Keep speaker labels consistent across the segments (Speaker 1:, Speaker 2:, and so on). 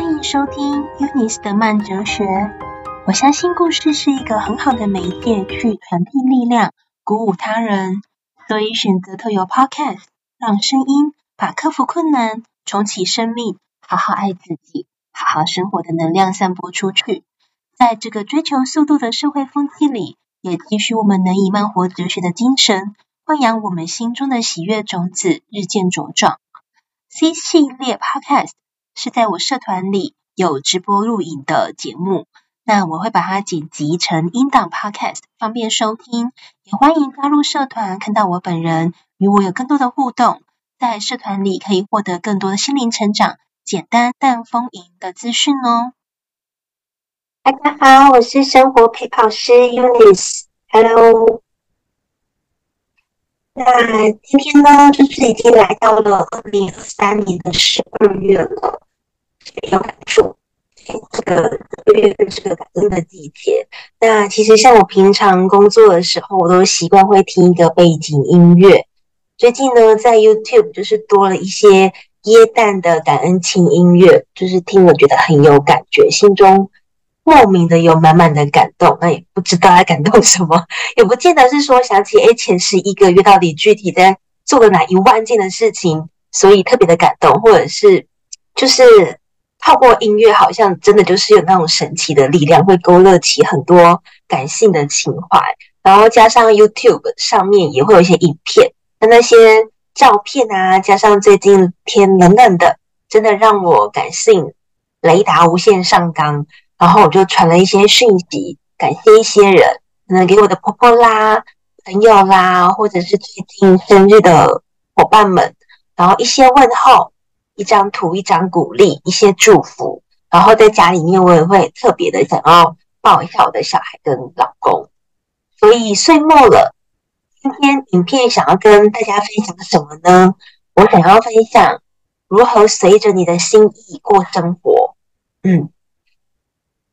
Speaker 1: 欢迎收听 UNIS 的慢哲学。我相信故事是一个很好的媒介，去传递力量，鼓舞他人。所以选择透过 Podcast，让声音把克服困难、重启生命、好好爱自己、好好生活的能量散播出去。在这个追求速度的社会风气里，也期许我们能以慢活哲学的精神，豢养我们心中的喜悦种子，日渐茁壮。C 系列 Podcast。是在我社团里有直播录影的节目，那我会把它剪辑成音档 Podcast，方便收听。也欢迎加入社团，看到我本人，与我有更多的互动。在社团里可以获得更多的心灵成长、简单但丰盈的资讯哦。
Speaker 2: 大家好，我是生活陪跑师 Eunice。Hello。那今天呢，就是已经来到了二零二三年的十二月了。有感触，这个月份是个感恩的季节。那其实像我平常工作的时候，我都习惯会听一个背景音乐。最近呢，在 YouTube 就是多了一些耶诞的感恩轻音乐，就是听了觉得很有感觉，心中莫名的有满满的感动。那也不知道在感动什么，也不见得是说想起诶前十一个月到底具体在做了哪一万件的事情，所以特别的感动，或者是就是。透过音乐，好像真的就是有那种神奇的力量，会勾勒起很多感性的情怀。然后加上 YouTube 上面也会有一些影片，那那些照片啊，加上最近天冷冷的，真的让我感性雷达无限上纲。然后我就传了一些讯息，感谢一些人，可能给我的婆婆啦、朋友啦，或者是最近生日的伙伴们，然后一些问候。一张图，一张鼓励，一些祝福，然后在家里面，我也会特别的想要抱一下我的小孩跟老公。所以岁末了，今天影片想要跟大家分享什么呢？我想要分享如何随着你的心意过生活。嗯，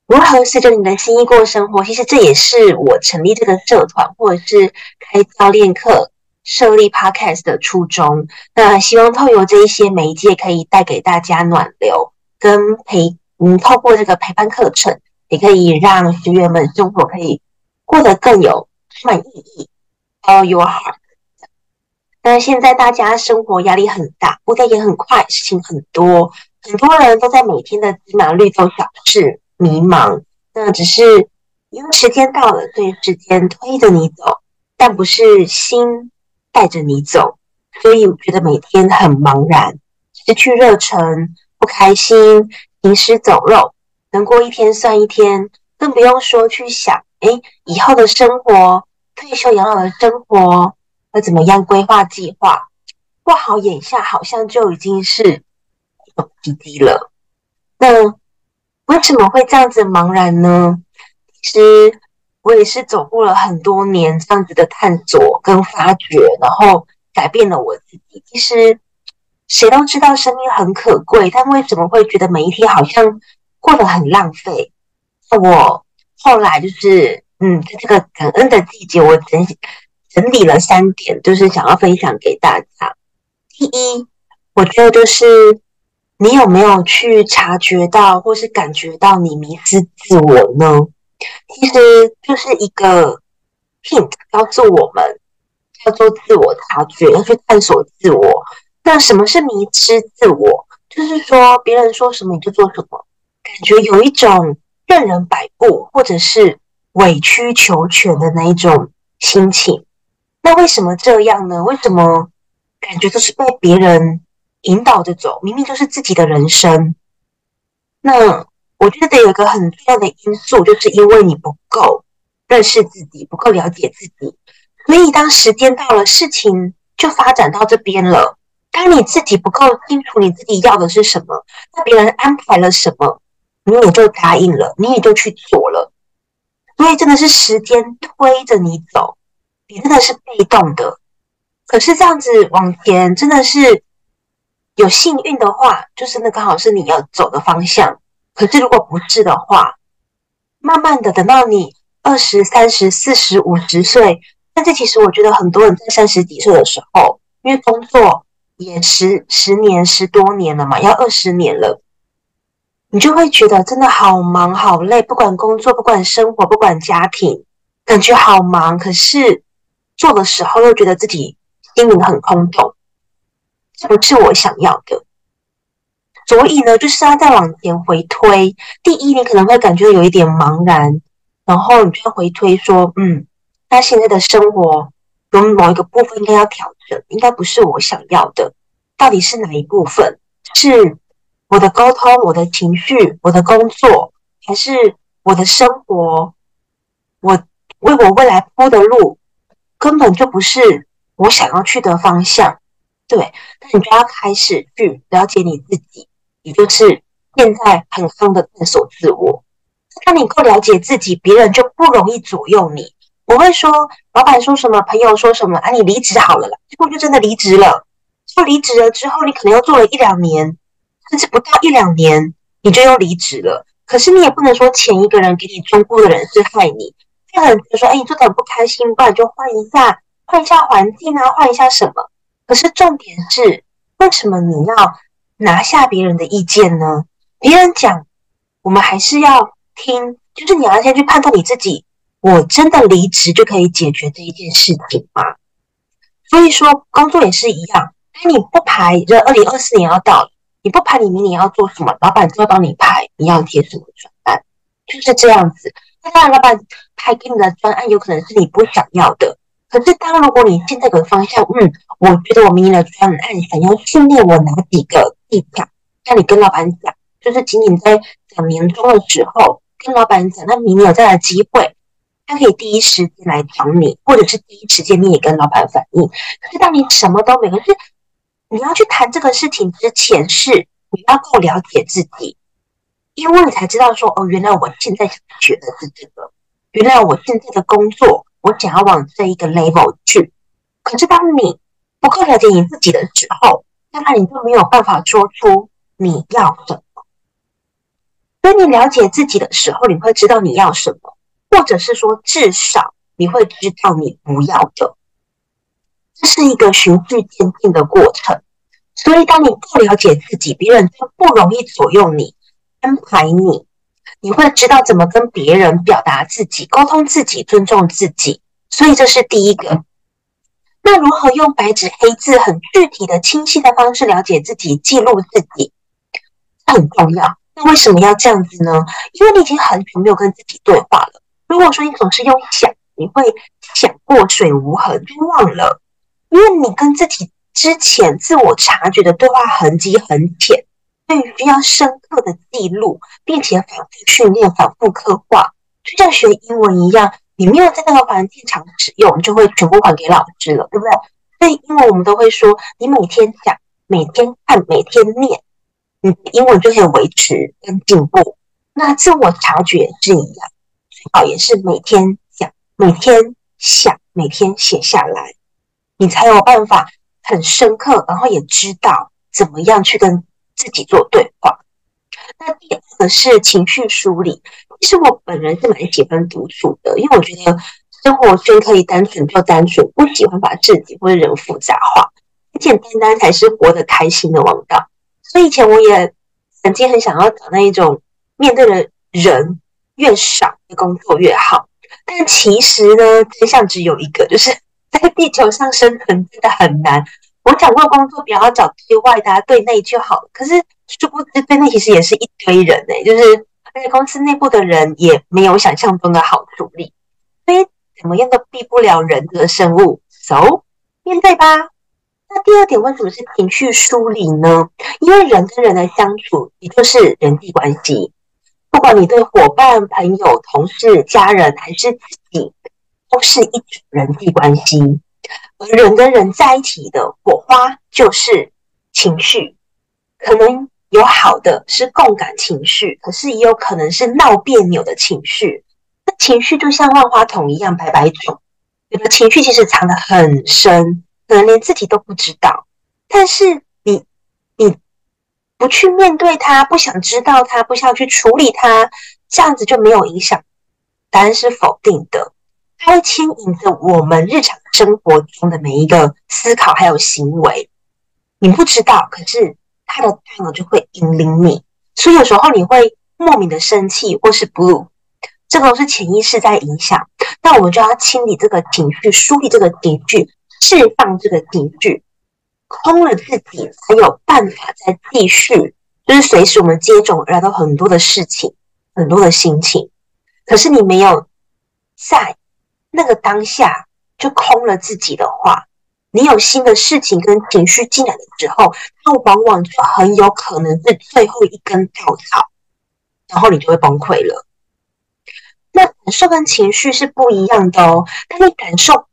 Speaker 2: 如何随着你的心意过生活？其实这也是我成立这个社团，或者是开教练课。设立 Podcast 的初衷，那希望透过这一些媒介，可以带给大家暖流跟陪，嗯，透过这个陪伴课程，也可以让学员们生活可以过得更有充满意义。All your heart。那现在大家生活压力很大，步调也很快，事情很多，很多人都在每天的芝麻绿豆小事迷茫。那只是因为时间到了，所以时间推着你走，但不是心。带着你走，所以我觉得每天很茫然，失去热忱，不开心，行尸走肉，能过一天算一天，更不用说去想，诶，以后的生活，退休养老的生活要怎么样规划计划？过好眼下，好像就已经是奇迹了。那为什么会这样子茫然呢？其实。我也是走过了很多年这样子的探索跟发掘，然后改变了我自己。其实谁都知道生命很可贵，但为什么会觉得每一天好像过得很浪费？我后来就是，嗯，在这个感恩的季节，我整整理了三点，就是想要分享给大家。第一，我觉得就是你有没有去察觉到，或是感觉到你迷失自我呢？其实就是一个 hint，告诉我们要做自我察觉，要去探索自我。那什么是迷失自我？就是说别人说什么你就做什么，感觉有一种任人摆布，或者是委曲求全的那一种心情。那为什么这样呢？为什么感觉都是被别人引导着走？明明就是自己的人生。那。我觉得有一个很重要的因素，就是因为你不够认识自己，不够了解自己，所以当时间到了，事情就发展到这边了。当你自己不够清楚你自己要的是什么，那别人安排了什么，你也就答应了，你也就去做了。所以真的是时间推着你走，你真的是被动的。可是这样子往前，真的是有幸运的话，就是那刚好是你要走的方向。可是，如果不是的话，慢慢的等到你二十三十四十五十岁，但是其实我觉得很多人在三十几岁的时候，因为工作也十十年十多年了嘛，要二十年了，你就会觉得真的好忙好累，不管工作，不管生活，不管家庭，感觉好忙。可是做的时候又觉得自己心灵很空洞，不是我想要的。所以呢，就是他在往前回推。第一，你可能会感觉有一点茫然，然后你就会回推说，嗯，那现在的生活有某一个部分应该要调整，应该不是我想要的。到底是哪一部分？是？我的沟通，我的情绪，我的工作，还是我的生活，我为我未来铺的路，根本就不是我想要去的方向。对，那你就要开始去了解你自己，也就是现在很夯的探索自我。当你够了解自己，别人就不容易左右你。我会说，老板说什么，朋友说什么，啊，你离职好了啦，结果就真的离职了。就离职了之后，你可能又做了一两年。甚至不到一两年，你就又离职了。可是你也不能说前一个人给你忠告的人是害你。有人觉得说：“哎，你做的很不开心，不然就换一下，换一下环境啊，换一下什么？”可是重点是，为什么你要拿下别人的意见呢？别人讲，我们还是要听。就是你要先去判断你自己，我真的离职就可以解决这一件事情吗？所以说，工作也是一样。当你不排，这二零二四年要到了。你不排，你明年要做什么？老板就要帮你排，你要接什么专案，就是这样子。那当然，老板派给你的专案有可能是你不想要的。可是，当如果你现在有个方向，嗯，我觉得我明年的专案想要训练我哪几个技巧，那你跟老板讲，就是仅仅在讲年终的时候跟老板讲，那明年有这样的机会，他可以第一时间来找你，或者是第一时间你也跟老板反映。可是，当你什么都没有，可是。你要去谈这个事情之前，是你要够了解自己，因为你才知道说，哦，原来我现在想学的是这个，原来我现在的工作，我想要往这一个 level 去。可是当你不够了解你自己的时候，那么你就没有办法说出你要什么。当你了解自己的时候，你会知道你要什么，或者是说，至少你会知道你不要的。这是一个循序渐进的过程。所以，当你不了解自己，别人就不容易左右你、安排你。你会知道怎么跟别人表达自己、沟通自己、尊重自己。所以，这是第一个。那如何用白纸黑字、很具体的、清晰的方式了解自己、记录自己，很重要。那为什么要这样子呢？因为你已经很久没有跟自己对话了。如果说你总是用想，你会想过水无痕，就忘了。因为你跟自己。之前自我察觉的对话痕迹很浅，对于需要深刻的记录，并且反复训练、反复刻画，就像学英文一样。你没有在那个环境常使用，就会全部还给老师了，对不对？所以英文我们都会说，你每天讲、每天看、每天念，你的英文就可以维持跟进步。那自我察觉是一样，最好也是每天讲、每天想、每天写下来，你才有办法。很深刻，然后也知道怎么样去跟自己做对话。那第二个是情绪梳理。其实我本人是蛮喜欢独处的，因为我觉得生活圈可以单纯就单纯，不喜欢把自己或者人复杂化，简简单单才是活得开心的王道。所以以前我也曾经很想要找那一种面对的人越少的工作越好，但其实呢，真相只有一个，就是。在地球上生存真的很难。我讲过工作不要找对外的，对内就好。可是殊不知对内其实也是一堆人哎，就是而且公司内部的人也没有想象中的好处理，所以怎么样都避不了人的生物。，so，面对吧。那第二点为什么是情绪梳理呢？因为人跟人的相处，也就是人际关系，不管你对伙伴、朋友、同事、家人还是自己。都是一种人际关系，而人跟人在一起的火花就是情绪，可能有好的是共感情绪，可是也有可能是闹别扭的情绪。那情绪就像万花筒一样百百种，有的情绪其实藏得很深，可能连自己都不知道。但是你你不去面对它，不想知道它，不想去处理它，这样子就没有影响。答案是否定的。它会牵引着我们日常生活中的每一个思考还有行为，你不知道，可是它的大脑就会引领你。所以有时候你会莫名的生气或是 blue，这个都是潜意识在影响。那我们就要清理这个情绪，梳理这个情绪，释放这个情绪，空了自己才有办法再继续。就是随时我们接踵而来的很多的事情，很多的心情，可是你没有在那个当下就空了自己的话，你有新的事情跟情绪进来的时候，它往往就很有可能是最后一根稻草，然后你就会崩溃了。那感受跟情绪是不一样的哦，当你感受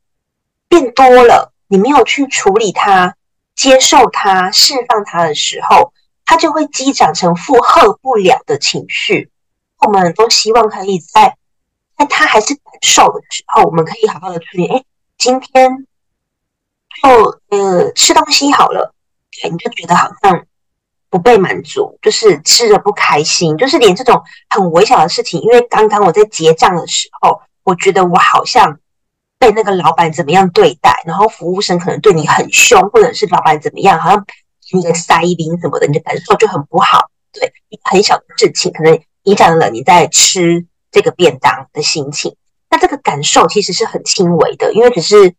Speaker 2: 变多了，你没有去处理它、接受它、释放它的时候。它就会积长成负荷不了的情绪。我们都希望可以在在他还是感受的时候，我们可以好好的处理。哎，今天就呃吃东西好了，对，你就觉得好像不被满足，就是吃的不开心，就是连这种很微小的事情，因为刚刚我在结账的时候，我觉得我好像被那个老板怎么样对待，然后服务生可能对你很凶，或者是老板怎么样，好像。你的塞宾什么的，你的感受就很不好。对，很小的事情可能影响了你在吃这个便当的心情。那这个感受其实是很轻微的，因为只是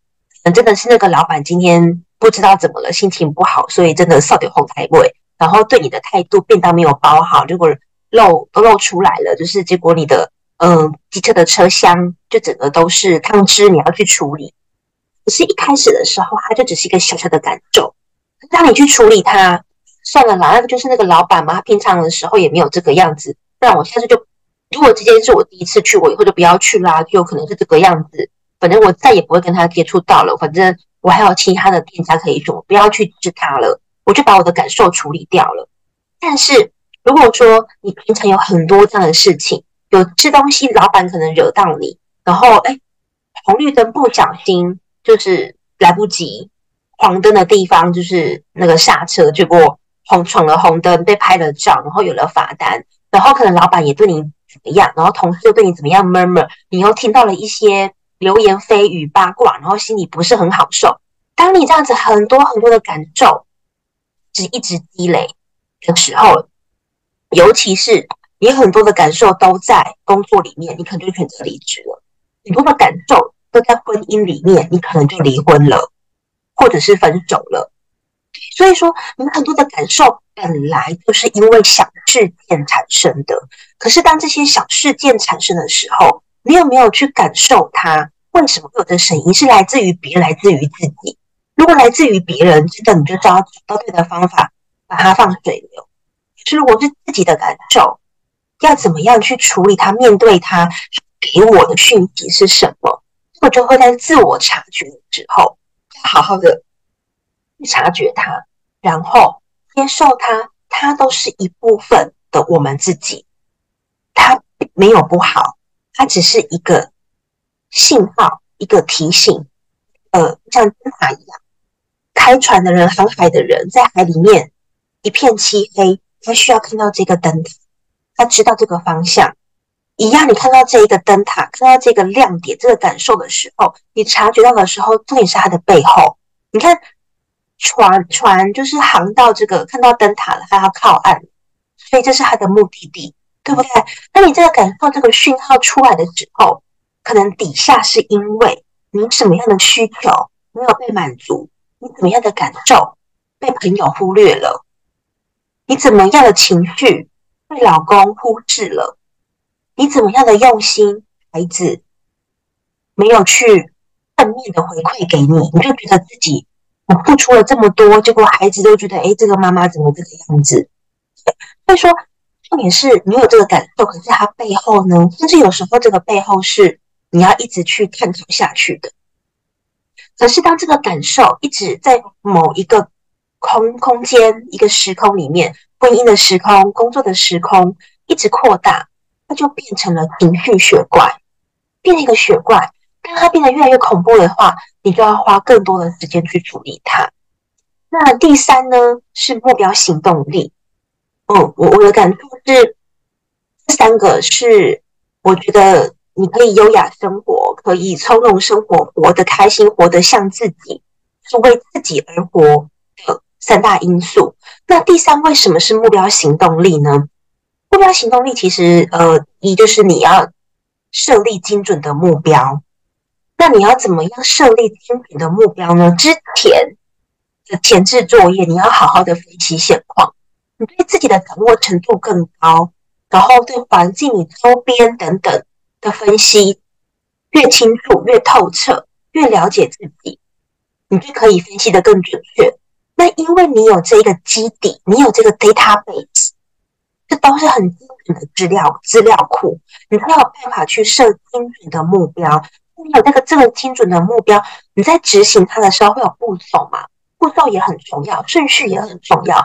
Speaker 2: 真的是那个老板今天不知道怎么了，心情不好，所以真的少点红台味，然后对你的态度便当没有包好，结果漏都漏出来了，就是结果你的嗯、机车的车厢就整个都是汤汁，你要去处理。可是一开始的时候，它就只是一个小小的感受。当你去处理他，算了啦，那个就是那个老板嘛，他平常的时候也没有这个样子。不然我下次就，如果这件事我第一次去，我以后就不要去啦，就可能是这个样子。反正我再也不会跟他接触到了。反正我还有其他的店家可以做，不要去治他了。我就把我的感受处理掉了。但是如果说你平常有很多这样的事情，有吃东西，老板可能惹到你，然后哎，红绿灯不小心就是来不及。黄灯的地方就是那个刹车，结果红闯了红灯，被拍了照，然后有了罚单，然后可能老板也对你怎么样，然后同事又对你怎么样，murmur，你又听到了一些流言蜚语八卦，然后心里不是很好受。当你这样子很多很多的感受，只一直积累的时候，尤其是你很多的感受都在工作里面，你可能就选择离职了；很多的感受都在婚姻里面，你可能就离婚了。或者是分手了，所以说你们很多的感受本来就是因为小事件产生的。可是当这些小事件产生的时候，你有没有去感受它？为什么会有的声音是来自于别人，来自于自己？如果来自于别人，真的你就找到对的方法，把它放水流。可是如果是自己的感受，要怎么样去处理它？面对它，给我的讯息是什么？我就会在自我察觉之后。好好的去察觉它，然后接受它，它都是一部分的我们自己，它没有不好，它只是一个信号，一个提醒。呃，像灯塔一样，开船的人、航海的人在海里面一片漆黑，他需要看到这个灯塔，他知道这个方向。一样，你看到这一个灯塔，看到这个亮点，这个感受的时候，你察觉到的时候，重点是它的背后。你看，船船就是航到这个，看到灯塔了，它要靠岸，所以这是它的目的地，对不对？那你这个感受这个讯号出来的时候，可能底下是因为你什么样的需求没有被满足，你怎么样的感受被朋友忽略了，你怎么样的情绪被老公忽视了。你怎么样的用心，孩子没有去正面的回馈给你，你就觉得自己我付出了这么多，结果孩子都觉得，哎，这个妈妈怎么这个样子？所以说，重点是你有这个感受，可是它背后呢，甚至有时候这个背后是你要一直去探讨下去的。可是当这个感受一直在某一个空空间、一个时空里面，婚姻的时空、工作的时空，一直扩大。它就变成了情绪血怪，变成一个血怪。当它变得越来越恐怖的话，你就要花更多的时间去处理它。那第三呢，是目标行动力。嗯，我我的感触是，这三个是我觉得你可以优雅生活，可以从容生活，活得开心，活得像自己，是为自己而活的三大因素。那第三为什么是目标行动力呢？目标行动力其实，呃，一就是你要设立精准的目标。那你要怎么样设立精准的目标呢？之前的前置作业，你要好好的分析现况，你对自己的掌握程度更高，然后对环境、你周边等等的分析越清楚、越透彻、越了解自己，你就可以分析得更准确。那因为你有这个基底，你有这个 database。这都是很精准的资料资料库，你才有办法去设精准的目标。你有那个这个精准的目标，你在执行它的时候会有步骤嘛？步骤也很重要，顺序也很重要，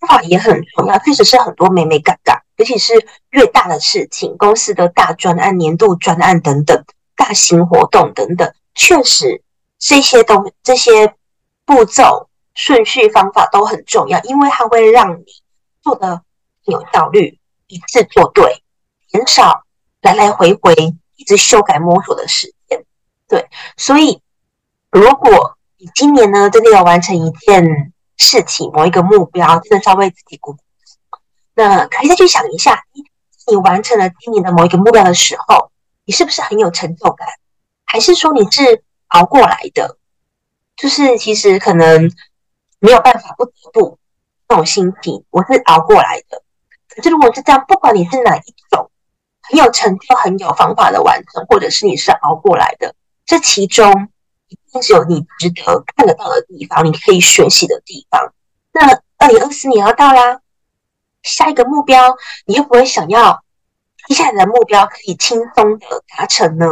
Speaker 2: 方法也很重要。确实是很多美美嘎嘎，尤其是越大的事情，公司的大专案、年度专案等等，大型活动等等，确实这些东这些步骤、顺序、方法都很重要，因为它会让你做的。有效率，一次做对，减少来来回回一直修改摸索的时间。对，所以如果你今年呢真的要完成一件事情，某一个目标，真的稍微自己鼓鼓。那可以再去想一下，你完成了今年的某一个目标的时候，你是不是很有成就感？还是说你是熬过来的？就是其实可能没有办法不得不那种心情，我是熬过来的。可是，如果是这样，不管你是哪一种，很有成就、很有方法的完成，或者是你是熬过来的，这其中一定是有你值得看得到的地方，你可以学习的地方。那二零二四年要到啦，下一个目标，你会不会想要接下来的目标可以轻松的达成呢？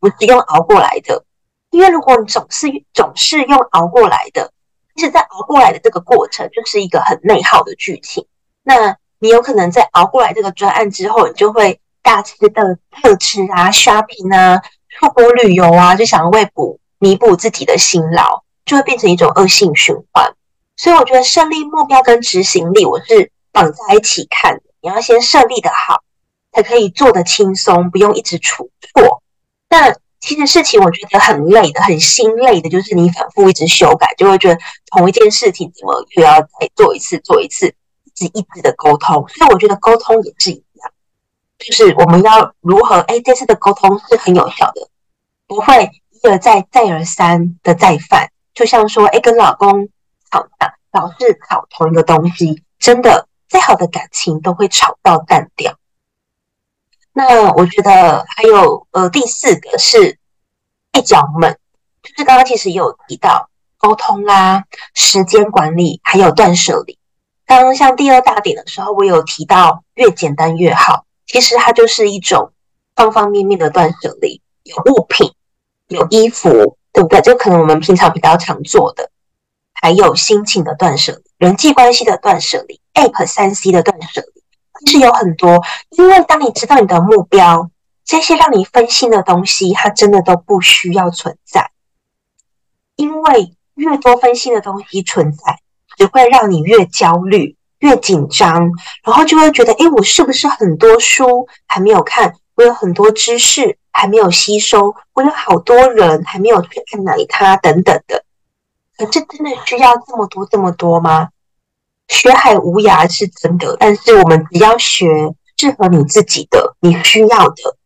Speaker 2: 不是用熬过来的，因为如果你总是总是用熬过来的，其实，在熬过来的这个过程，就是一个很内耗的剧情。那你有可能在熬过来这个专案之后，你就会大吃的特吃啊、shopping 啊、出国旅游啊，就想要为补弥补自己的辛劳，就会变成一种恶性循环。所以我觉得设立目标跟执行力，我是绑在一起看的。你要先设立的好，才可以做得轻松，不用一直出错。但其实事情我觉得很累的，很心累的，就是你反复一直修改，就会觉得同一件事情怎么又要再做一次，做一次。一直一直的沟通，所以我觉得沟通也是一，就是我们要如何？哎，这次的沟通是很有效的，不会一而再、再而三的再犯。就像说，哎，跟老公吵架，老是吵同一个东西，真的再好的感情都会吵到淡掉。那我觉得还有呃，第四个是一脚闷，就是刚刚其实也有提到沟通啦、时间管理，还有断舍离。刚刚像第二大点的时候，我有提到越简单越好。其实它就是一种方方面面的断舍离，有物品，有衣服，对不对？就可能我们平常比较常做的，还有心情的断舍离，人际关系的断舍离，App 三 C 的断舍离，其实有很多。因为当你知道你的目标，这些让你分心的东西，它真的都不需要存在。因为越多分心的东西存在。只会让你越焦虑、越紧张，然后就会觉得，诶，我是不是很多书还没有看？我有很多知识还没有吸收，我有好多人还没有去按捺它等等的。可是真的需要这么多这么多吗？学海无涯是真的，但是我们只要学适合你自己的、你需要的。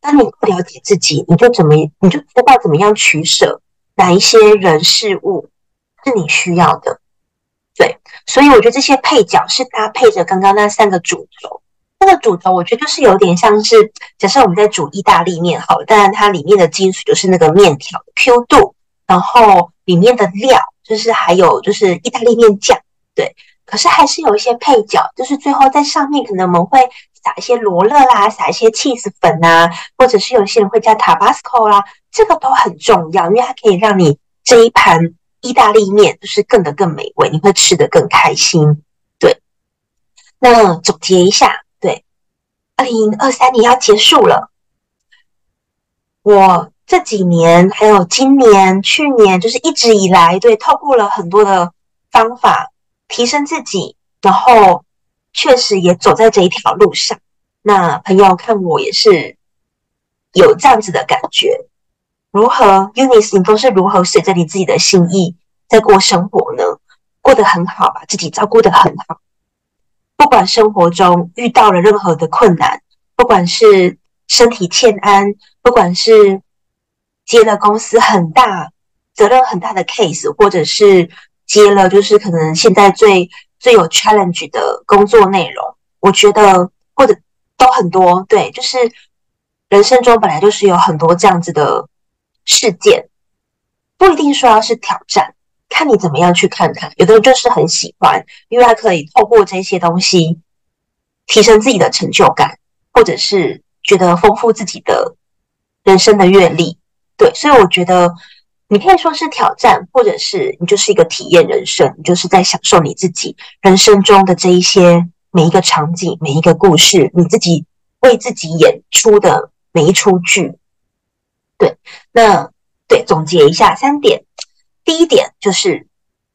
Speaker 2: 当你不了解自己，你就怎么你就知道怎么样取舍，哪一些人事物是你需要的。对，所以我觉得这些配角是搭配着刚刚那三个主轴。那个主轴，我觉得就是有点像是，假设我们在煮意大利面，好了，当然它里面的基础就是那个面条 Q 度，然后里面的料就是还有就是意大利面酱，对。可是还是有一些配角，就是最后在上面可能我们会撒一些罗勒啦，撒一些 cheese 粉啊，或者是有些人会加 Tabasco 啦，这个都很重要，因为它可以让你这一盘。意大利面就是更的更美味，你会吃得更开心。对，那总结一下，对，二零二三年要结束了。我这几年还有今年、去年，就是一直以来，对，透过了很多的方法提升自己，然后确实也走在这一条路上。那朋友看我也是有这样子的感觉。如何，Eunice，你都是如何随着你自己的心意在过生活呢？过得很好，把自己照顾得很好。不管生活中遇到了任何的困难，不管是身体欠安，不管是接了公司很大责任很大的 case，或者是接了就是可能现在最最有 challenge 的工作内容，我觉得或者都很多，对，就是人生中本来就是有很多这样子的事件，不一定说要是挑战。看你怎么样去看它，有的人就是很喜欢，因为他可以透过这些东西提升自己的成就感，或者是觉得丰富自己的人生的阅历。对，所以我觉得你可以说是挑战，或者是你就是一个体验人生，你就是在享受你自己人生中的这一些每一个场景、每一个故事，你自己为自己演出的每一出剧。对，那对，总结一下三点。第一点就是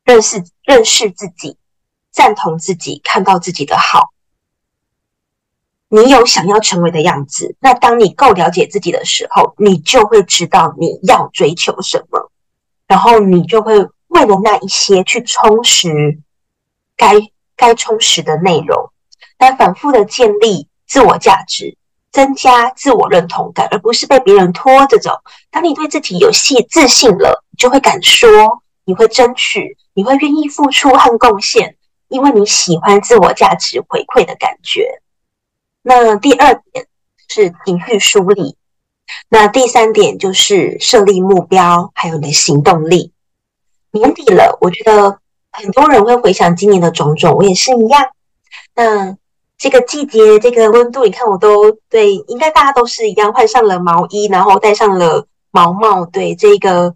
Speaker 2: 认识认识自己，赞同自己，看到自己的好。你有想要成为的样子，那当你够了解自己的时候，你就会知道你要追求什么，然后你就会为了那一些去充实该该充实的内容，来反复的建立自我价值，增加自我认同感，而不是被别人拖着走。当你对自己有信自信了，你就会敢说，你会争取，你会愿意付出和贡献，因为你喜欢自我价值回馈的感觉。那第二点是情绪梳理，那第三点就是设立目标，还有你的行动力。年底了，我觉得很多人会回想今年的种种，我也是一样。那。这个季节，这个温度，你看我都对，应该大家都是一样，换上了毛衣，然后戴上了毛帽。对，这个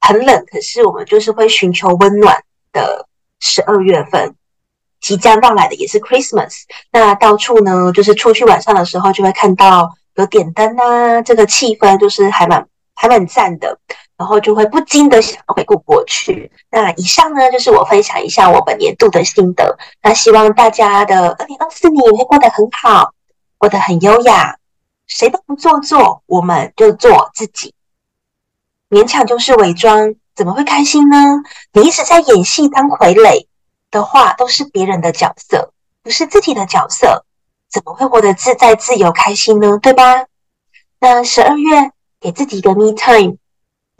Speaker 2: 很冷，可是我们就是会寻求温暖的十二月份，即将到来的也是 Christmas。那到处呢，就是出去晚上的时候，就会看到有点灯啊，这个气氛就是还蛮还蛮赞的。然后就会不禁的想回顾过去。那以上呢，就是我分享一下我本年度的心得。那希望大家的二零二四年会过得很好，过得很优雅。谁都不做作，我们就做自己。勉强就是伪装，怎么会开心呢？你一直在演戏当傀儡的话，都是别人的角色，不是自己的角色，怎么会活得自在、自由、开心呢？对吧？那十二月给自己一个 me time。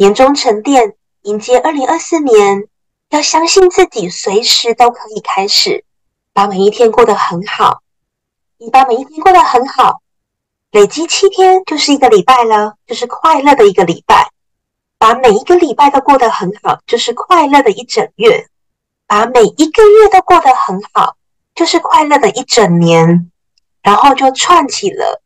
Speaker 2: 年终沉淀，迎接二零二四年，要相信自己，随时都可以开始，把每一天过得很好。你把每一天过得很好，累积七天就是一个礼拜了，就是快乐的一个礼拜。把每一个礼拜都过得很好，就是快乐的一整月。把每一个月都过得很好，就是快乐的一整年。然后就串起了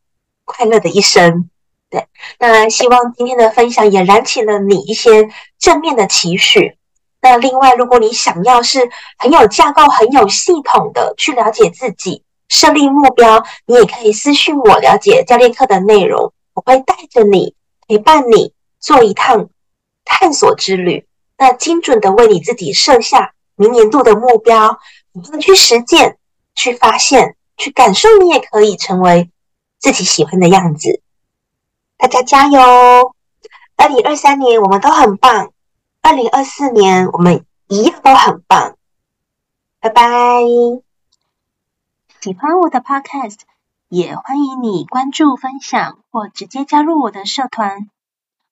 Speaker 2: 快乐的一生。对，那希望今天的分享也燃起了你一些正面的期许。那另外，如果你想要是很有架构、很有系统的去了解自己、设立目标，你也可以私信我了解教练课的内容。我会带着你，陪伴你做一趟探索之旅。那精准的为你自己设下明年度的目标，你能去实践、去发现、去感受，你也可以成为自己喜欢的样子。大家加油！二零二三年我们都很棒，二零二四年我们一样都很棒。拜拜！
Speaker 1: 喜欢我的 Podcast，也欢迎你关注、分享或直接加入我的社团。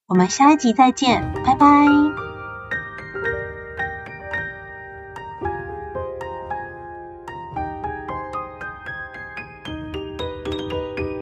Speaker 1: 我们下一集再见，拜拜。